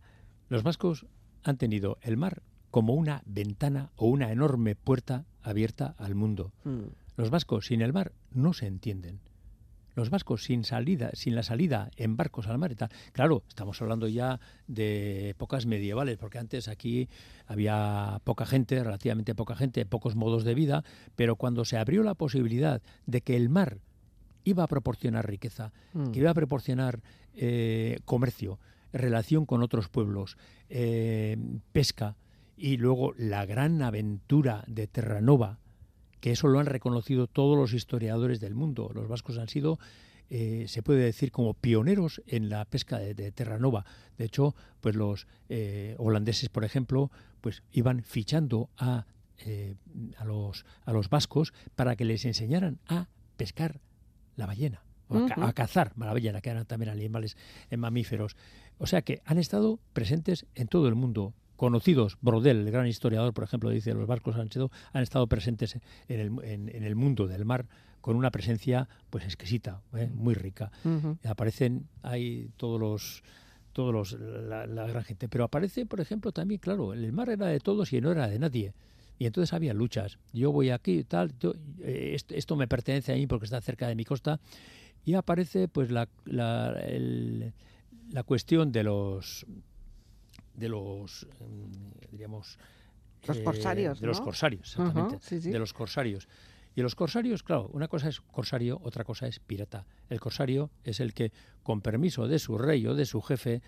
Speaker 2: los vascos han tenido el mar como una ventana o una enorme puerta abierta al mundo. Mm. Los vascos sin el mar no se entienden los vascos sin salida, sin la salida en barcos al mar y tal. Claro, estamos hablando ya de épocas medievales, porque antes aquí había poca gente, relativamente poca gente, pocos modos de vida, pero cuando se abrió la posibilidad de que el mar iba a proporcionar riqueza, mm. que iba a proporcionar eh, comercio, relación con otros pueblos, eh, pesca y luego la gran aventura de Terranova, que eso lo han reconocido todos los historiadores del mundo. Los vascos han sido, eh, se puede decir, como pioneros en la pesca de, Terranova. De hecho, pues los eh, holandeses, por ejemplo, pues iban fichando a, eh, a, los, a los vascos para que les enseñaran a pescar la ballena. a, cazar la ballena, que eran también animales mamíferos. O sea que han estado presentes en todo el mundo conocidos, Brodel, el gran historiador, por ejemplo, dice los barcos han, sido, han estado presentes en el, en, el, mundo del mar con una presencia pues exquisita, ¿eh? muy rica. Aparecen ahí todos los todos los la, gran gente, pero aparece, por ejemplo, también, claro, el mar era de todos y no era de nadie. Y entonces había luchas. Yo voy aquí, tal, eh, esto, me pertenece a mí porque está cerca de mi costa. Y aparece pues la, la, la cuestión de los de los, em, diríamos...
Speaker 1: Los eh, corsarios,
Speaker 2: De los corsarios, exactamente. De los corsarios. Y los corsarios, claro, una cosa es corsario, otra cosa es pirata. El corsario es el que, con permiso de su rey o de su jefe,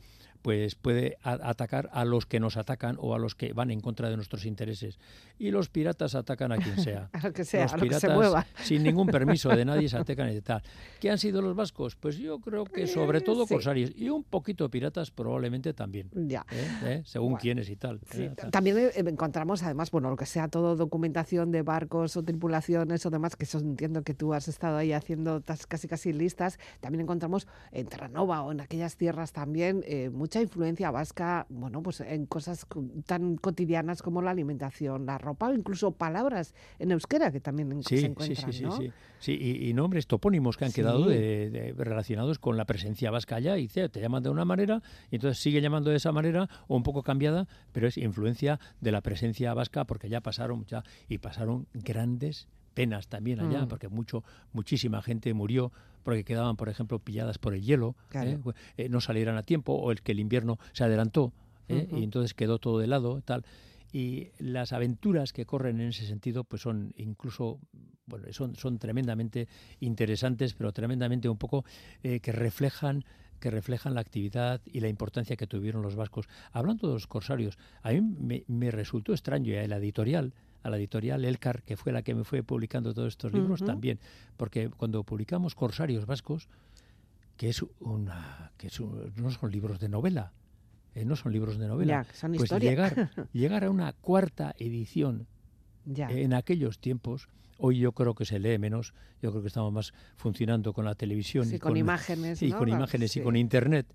Speaker 2: pues puede atacar a los que nos atacan o a los que van en contra de nuestros intereses. Y los piratas atacan a quien sea.
Speaker 1: a lo que sea,
Speaker 2: los
Speaker 1: a
Speaker 2: piratas,
Speaker 1: que se mueva.
Speaker 2: sin ningún permiso de nadie, se atacan y tal. ¿Qué han sido los vascos? Pues yo creo que sobre todo corsarios y un poquito piratas probablemente también.
Speaker 1: Ya.
Speaker 2: ¿Eh? ¿Eh? Según quiénes y tal.
Speaker 1: ¿eh? También encontramos además, bueno, lo que sea todo documentación de barcos o tripulaciones o demás, que eso entiendo que tú has estado ahí haciendo casi casi listas. También encontramos en Terranova o en aquellas tierras también mucha influencia vasca bueno, pues en cosas tan cotidianas como la alimentación, la ropa o incluso palabras en euskera que también se encuentran,
Speaker 2: sí, sí, sí, sí, y, nombres topónimos que han quedado relacionados con la presencia vasca allá y te llaman de una manera y entonces sigue llamando de esa manera o un poco cambiada, pero es influencia de la presencia vasca porque ya pasaron ya y pasaron grandes penas también allá, mm. porque mucho, muchísima gente murió porque quedaban, por ejemplo, pilladas por el hielo, ¿eh? Eh, no salieran a tiempo, o el que el invierno se adelantó, ¿eh? y entonces quedó todo de lado, tal. Y las aventuras que corren en ese sentido, pues son incluso, bueno, son, son tremendamente interesantes, pero tremendamente un poco que reflejan que reflejan la actividad y la importancia que tuvieron los vascos. Hablando de los corsarios, a mí me, me resultó extraño el editorial a la editorial Elcar, que fue la que me fue publicando todos estos libros también, porque cuando publicamos Corsarios Vascos, que es una que no son libros de novela, eh, no son libros de novela, pues llegar llegar a una cuarta edición en aquellos tiempos Hoy yo creo que se lee menos, yo creo que estamos más funcionando con la televisión
Speaker 1: y con, imágenes,
Speaker 2: y con imágenes y con internet,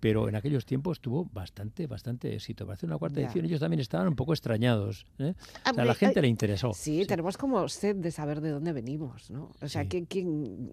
Speaker 2: pero en aquellos tiempos tuvo bastante, bastante éxito. Para hacer una cuarta edición ellos también estaban un poco extrañados. ¿eh? a la gente le interesó.
Speaker 1: Sí, tenemos como sed de saber de dónde venimos, ¿no? O sea, que,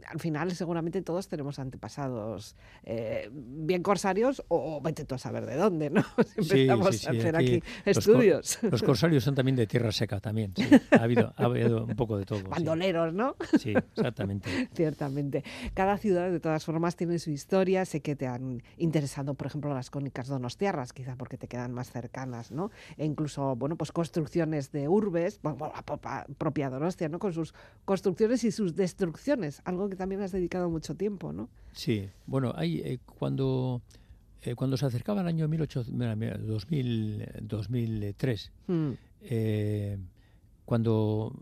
Speaker 1: al final seguramente todos tenemos antepasados eh, bien corsarios o vete tú a saber de dónde, ¿no? Empezamos a hacer aquí, estudios.
Speaker 2: los corsarios son también de tierra seca también, ha, habido, ha habido un poco de todo.
Speaker 1: Bandoleros, ¿no?
Speaker 2: Sí, exactamente.
Speaker 1: Ciertamente. Cada ciudad, de todas formas, tiene su historia. Sé que te han interesado, por ejemplo, las cónicas donostiarras, quizá porque te quedan más cercanas, ¿no? E incluso, bueno, pues construcciones de urbes, bueno, la propia Donostia, ¿no? Con sus construcciones y sus destrucciones, algo que también has dedicado mucho tiempo, ¿no?
Speaker 2: Sí, bueno, hay, eh, cuando eh, cuando se acercaba el año 2000, 2003, mm. eh, cuando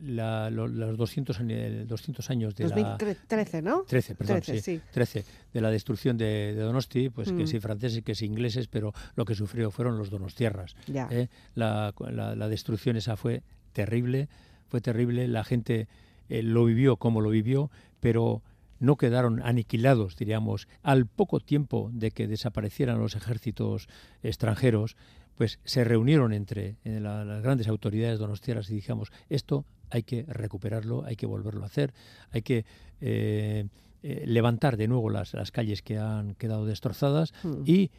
Speaker 2: los 200, 200 años de
Speaker 1: 2013, ¿no?
Speaker 2: 13, perdón, 13, de la destrucción de, Donosti, pues que mm. sí franceses, que sí ingleses, pero lo que sufrió fueron los donostiarras. ¿eh? La, la, destrucción esa fue terrible, fue terrible, la gente lo vivió como lo vivió, pero no quedaron aniquilados, diríamos, al poco tiempo de que desaparecieran los ejércitos extranjeros, pues se reunieron entre las grandes autoridades donostiaras y dijimos, esto hay que recuperarlo, hay que volverlo a hacer, hay que eh, eh, levantar de nuevo las, calles que han quedado destrozadas hmm. y,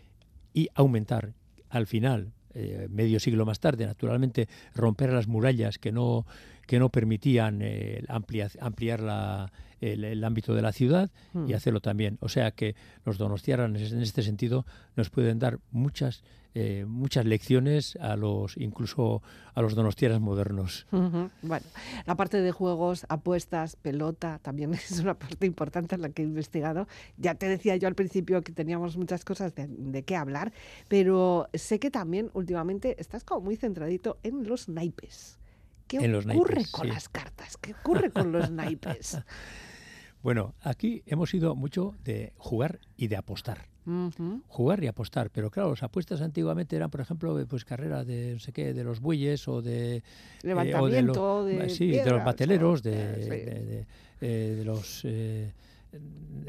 Speaker 2: aumentar al final, eh, medio siglo más tarde, naturalmente, romper las murallas que no, que no permitían ampliar, ampliar la el, ámbito de la ciudad y hmm. hacerlo también. O sea que los donostiarranes en este sentido nos pueden dar muchas eh, muchas lecciones a los incluso a los donostiaras modernos.
Speaker 1: Bueno, la parte de juegos, apuestas, pelota, también es una parte importante en la que he investigado. Ya te decía yo al principio que teníamos muchas cosas de, qué hablar, pero sé que también últimamente estás como muy centradito en los naipes. ¿Qué ocurre con las cartas? ¿Qué ocurre con los naipes?
Speaker 2: Bueno, aquí hemos ido mucho de jugar y de apostar. Jugar y apostar, pero claro, las apuestas antiguamente eran, por ejemplo, pues carreras de no sé qué, de los bueyes o de
Speaker 1: levantamiento,
Speaker 2: de,
Speaker 1: los,
Speaker 2: sí, de los bateleros, de, de, los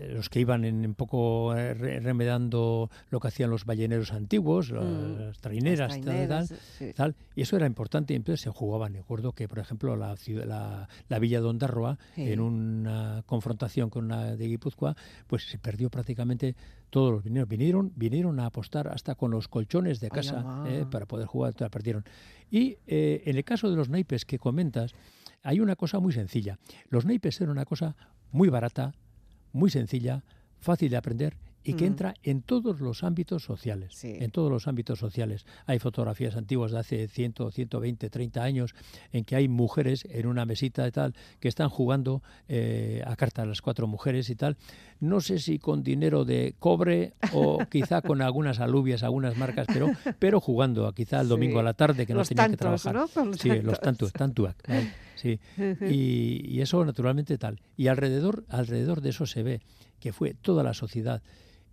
Speaker 2: los que iban en, un poco eh, remedando lo que hacían los balleneros antiguos, las mm. traineras, y tal, y eso era importante y entonces se jugaban. Recuerdo que, por ejemplo, la, la, la Villa de Ondarroa, en una confrontación con una de Guipúzcoa, pues se perdió prácticamente todos los vinieron, vinieron, vinieron a apostar hasta con los colchones de casa eh, para poder jugar, la perdieron. Y eh, en el caso de los naipes que comentas, hay una cosa muy sencilla. Los naipes eran una cosa muy barata, muy sencilla, fácil de aprender y que mm. entra en todos los ámbitos sociales. En todos los ámbitos sociales. Hay fotografías antiguas de hace 100, 120, 30 años en que hay mujeres en una mesita y tal que están jugando eh, a cartas las cuatro mujeres y tal. No sé si con dinero de cobre o quizá con algunas alubias, algunas marcas, pero, pero jugando, quizá el domingo a la tarde que no tenían que trabajar. sí, los tantos, tantuac. Sí. Y, y, eso naturalmente tal. Y alrededor, alrededor de eso se ve que fue toda la sociedad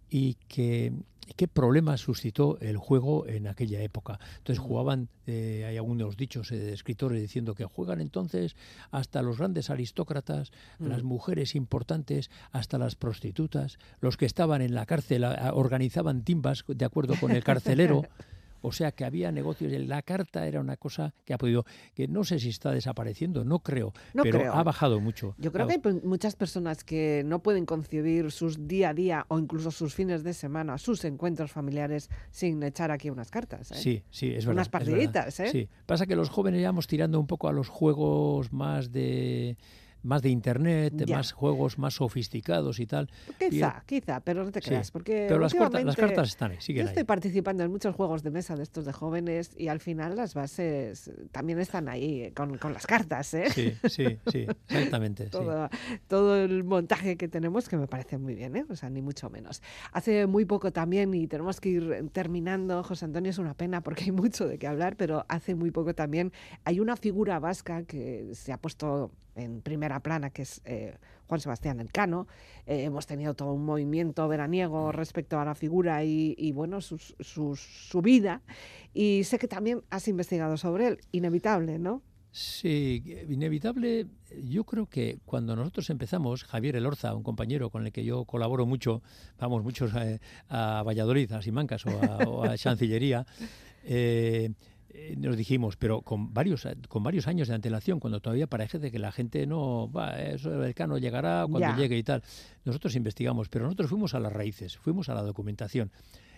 Speaker 2: y que qué problemas suscitó el juego en aquella época. Entonces jugaban, eh, hay algunos dichos eh, de escritores diciendo que juegan entonces hasta los grandes aristócratas, las mujeres importantes, hasta las prostitutas, los que estaban en la cárcel organizaban timbas de acuerdo con el carcelero. O sea que había negocios. La carta era una cosa que ha podido, que no sé si está desapareciendo, no creo, pero ha bajado mucho.
Speaker 1: Yo creo que hay muchas personas que no pueden concebir sus día a día o incluso sus fines de semana, sus encuentros familiares sin echar aquí unas cartas. ¿eh?
Speaker 2: Sí, sí, es verdad.
Speaker 1: Unas partiditas, ¿eh?
Speaker 2: Sí, pasa que los jóvenes ya vamos tirando un poco a los juegos más de más de internet, más juegos más sofisticados y tal.
Speaker 1: Quizá, quizá, pero no te creas, porque
Speaker 2: pero las, cartas, están ahí, siguen
Speaker 1: Yo estoy participando en muchos juegos de mesa de estos de jóvenes y al final las bases también están ahí con, con las cartas, ¿eh?
Speaker 2: Sí, sí, sí, exactamente.
Speaker 1: todo, todo, el montaje que tenemos que me parece muy bien, ¿eh? O sea, ni mucho menos. Hace muy poco también, y tenemos que ir terminando, José Antonio, es una pena porque hay mucho de qué hablar, pero hace muy poco también hay una figura vasca que se ha puesto en primera plana, que es eh, Juan Sebastián Elcano. Eh, hemos tenido todo un movimiento veraniego respecto a la figura y, bueno, su vida. Y sé que también has investigado sobre él. Inevitable, ¿no?
Speaker 2: Sí, inevitable. Yo creo que cuando nosotros empezamos, Javier Elorza, un compañero con el que yo colaboro mucho, vamos muchos eh, a, Valladolid, a Simancas o a, o a Chancillería, eh, eh, nos dijimos, pero con varios, con varios años de antelación, cuando todavía parece que la gente no, va, eso el cano llegará cuando llegue y tal. Nosotros investigamos, pero nosotros fuimos a las raíces, fuimos a la documentación.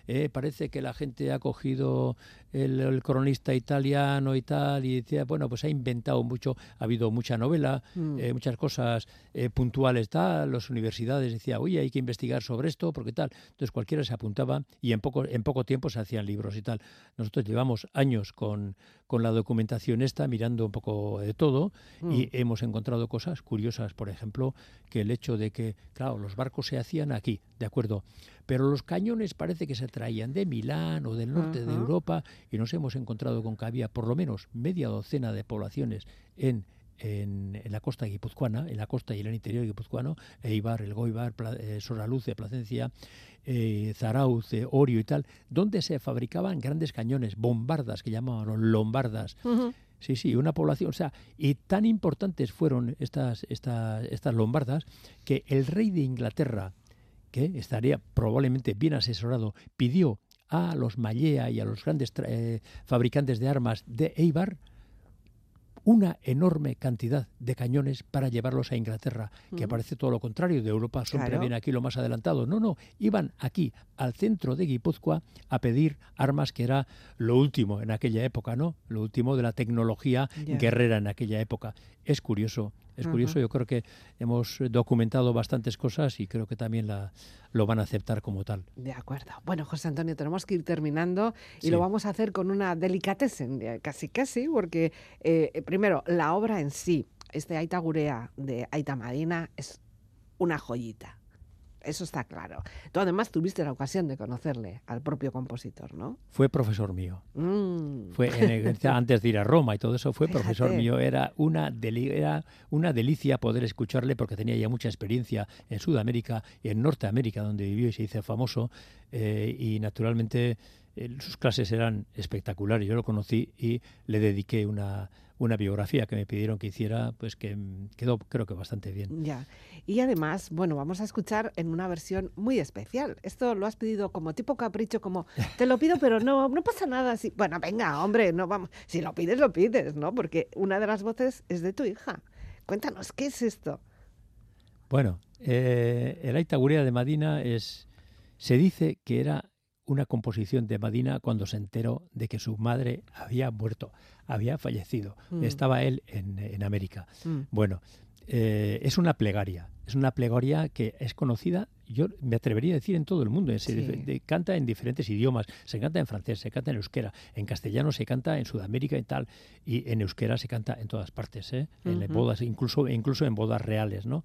Speaker 2: Eh, parece que la gente ha cogido el, cronista italiano y tal, y decía, bueno, pues ha inventado mucho, ha habido mucha novela, mm. eh, muchas cosas eh, puntuales, tal, las universidades decían, oye, hay que investigar sobre esto, porque tal. Entonces cualquiera se apuntaba y en poco, en poco tiempo se hacían libros y tal. Nosotros llevamos años con, con la documentación esta, mirando un poco de todo, y mm. hemos encontrado cosas curiosas, por ejemplo, que el hecho de que, claro, los barcos se hacían aquí, ¿de acuerdo? Pero los cañones parece que se traían de Milán o del norte de Europa y nos hemos encontrado con que había por lo menos media docena de poblaciones en en, la costa guipuzcoana, en la costa y en el interior guipuzcoano, Eibar, El Goibar, eh, Soraluce, Placencia, eh, Zarauz, Orio y tal, donde se fabricaban grandes cañones, bombardas, que llamaban lombardas. Sí, sí, una población, o sea, y tan importantes fueron estas, estas, estas lombardas que el rey de Inglaterra, que estaría probablemente bien asesorado, pidió a los Mallea y a los grandes eh, fabricantes de armas de Eibar una enorme cantidad de cañones para llevarlos a Inglaterra, que parece todo lo contrario, de Europa siempre viene aquí lo más adelantado. No, no, iban aquí al centro de Guipúzcoa a pedir armas que era lo último en aquella época, ¿no? Lo último de la tecnología guerrera en aquella época. Es curioso es curioso, yo creo que hemos documentado bastantes cosas y creo que también la, lo van a aceptar como tal.
Speaker 1: De acuerdo. Bueno, José Antonio, tenemos que ir terminando y lo vamos a hacer con una delicatessen, casi casi, porque eh, primero, la obra en sí, este Aita Gurea de Aita Marina, es una joyita eso está claro. Tú además tuviste la ocasión de conocerle al propio compositor, ¿no?
Speaker 2: Fue profesor mío. Mm. Fue antes de ir a Roma y todo eso, fue profesor mío. Era una, era una delicia poder escucharle porque tenía ya mucha experiencia en Sudamérica y en Norteamérica, donde vivió y se hizo famoso. Eh, y naturalmente sus clases eran espectaculares. Yo lo conocí y le dediqué una, una biografía que me pidieron que hiciera, pues que quedó creo que bastante bien.
Speaker 1: Ya. Y además, bueno, vamos a escuchar en una versión muy especial. Esto lo has pedido como tipo capricho, como te lo pido, pero no, no pasa nada. Si, bueno, venga, hombre, no vamos. Si lo pides, lo pides, ¿no? Porque una de las voces es de tu hija. Cuéntanos, ¿qué es esto?
Speaker 2: Bueno, eh, el Aita de Madina es, se dice que era una composición de Madina cuando se enteró de que su madre había muerto, había fallecido. Mm. Estaba él en, América. Mm. Bueno, eh, es una plegaria. Es una plegaria que es conocida, yo me atrevería a decir, en todo el mundo. Se canta en diferentes idiomas. Se canta en francés, se canta en euskera, en castellano se canta en Sudamérica y tal. Y en euskera se canta en todas partes, ¿eh? en bodas, incluso, incluso en bodas reales. ¿no?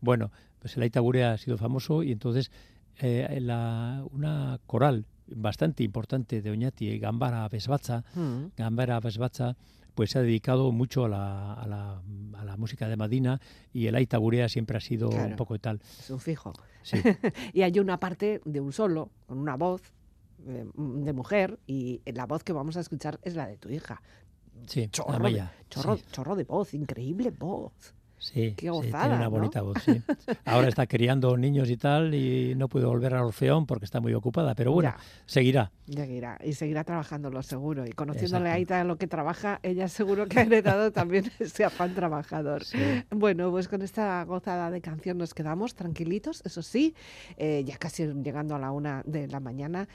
Speaker 2: Bueno, pues el Aitagurea ha sido famoso y entonces eh, la, una coral bastante importante de Oñati, Gambara Besbatza, mm. Gambara Besbatza, pues se ha dedicado mucho a la, a la, a la música de Madina y el Aita Gurea siempre ha sido un poco tal.
Speaker 1: Es un fijo. y hay una parte de un solo, con una voz eh, de, mujer, y la voz que vamos a escuchar es la de tu hija.
Speaker 2: Sí,
Speaker 1: chorro, chorro, chorro de voz, increíble voz.
Speaker 2: Sí, tiene una bonita voz. Sí. Ahora está criando niños y tal y no puede volver al Orfeón porque está muy ocupada, pero bueno, seguirá.
Speaker 1: Seguirá y seguirá trabajándolo seguro. Y conociéndole ahí a lo que trabaja, ella seguro que ha heredado también ese afán trabajador. Bueno, pues con esta gozada de canción nos quedamos tranquilitos, eso sí, eh, ya casi llegando a la una de la mañana.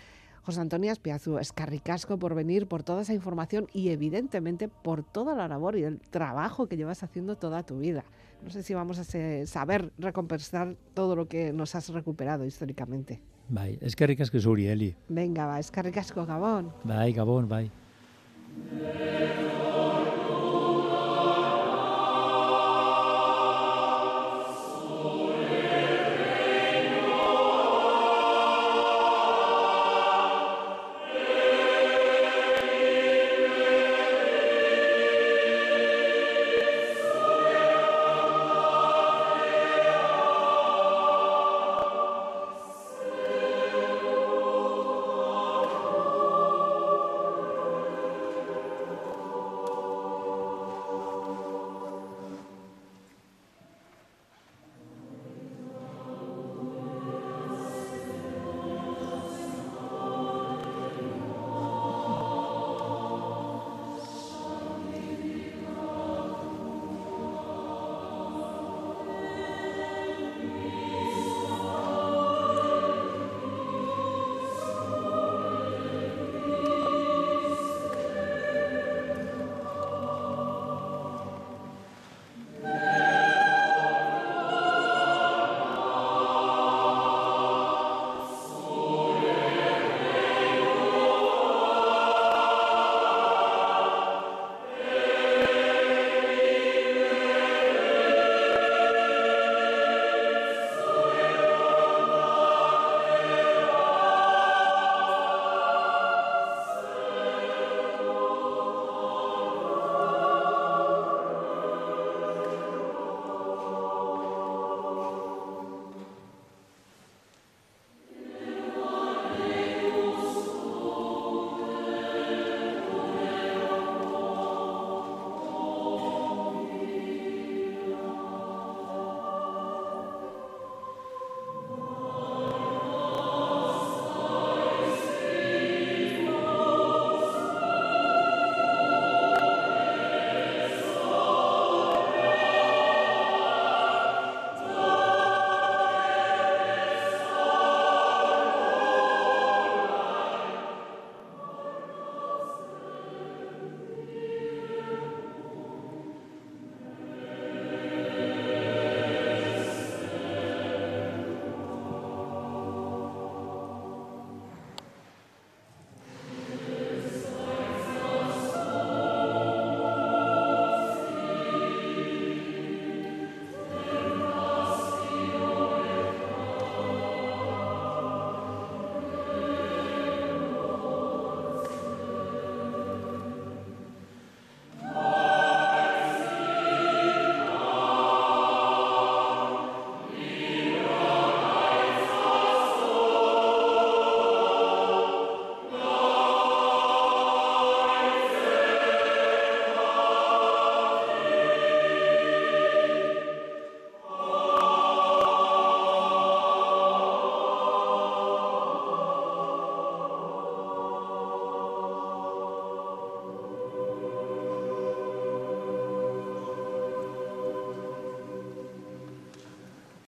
Speaker 1: José Antonio Espiazu, escarricasco por venir, por toda esa información y evidentemente por toda la labor y el trabajo que llevas haciendo toda tu vida. No sé si vamos a saber recompensar todo lo que nos has recuperado históricamente.
Speaker 2: Bai, eskerrik Eli.
Speaker 1: Venga, va, eskerrik Gabón.
Speaker 2: Bai, Gabón, bai.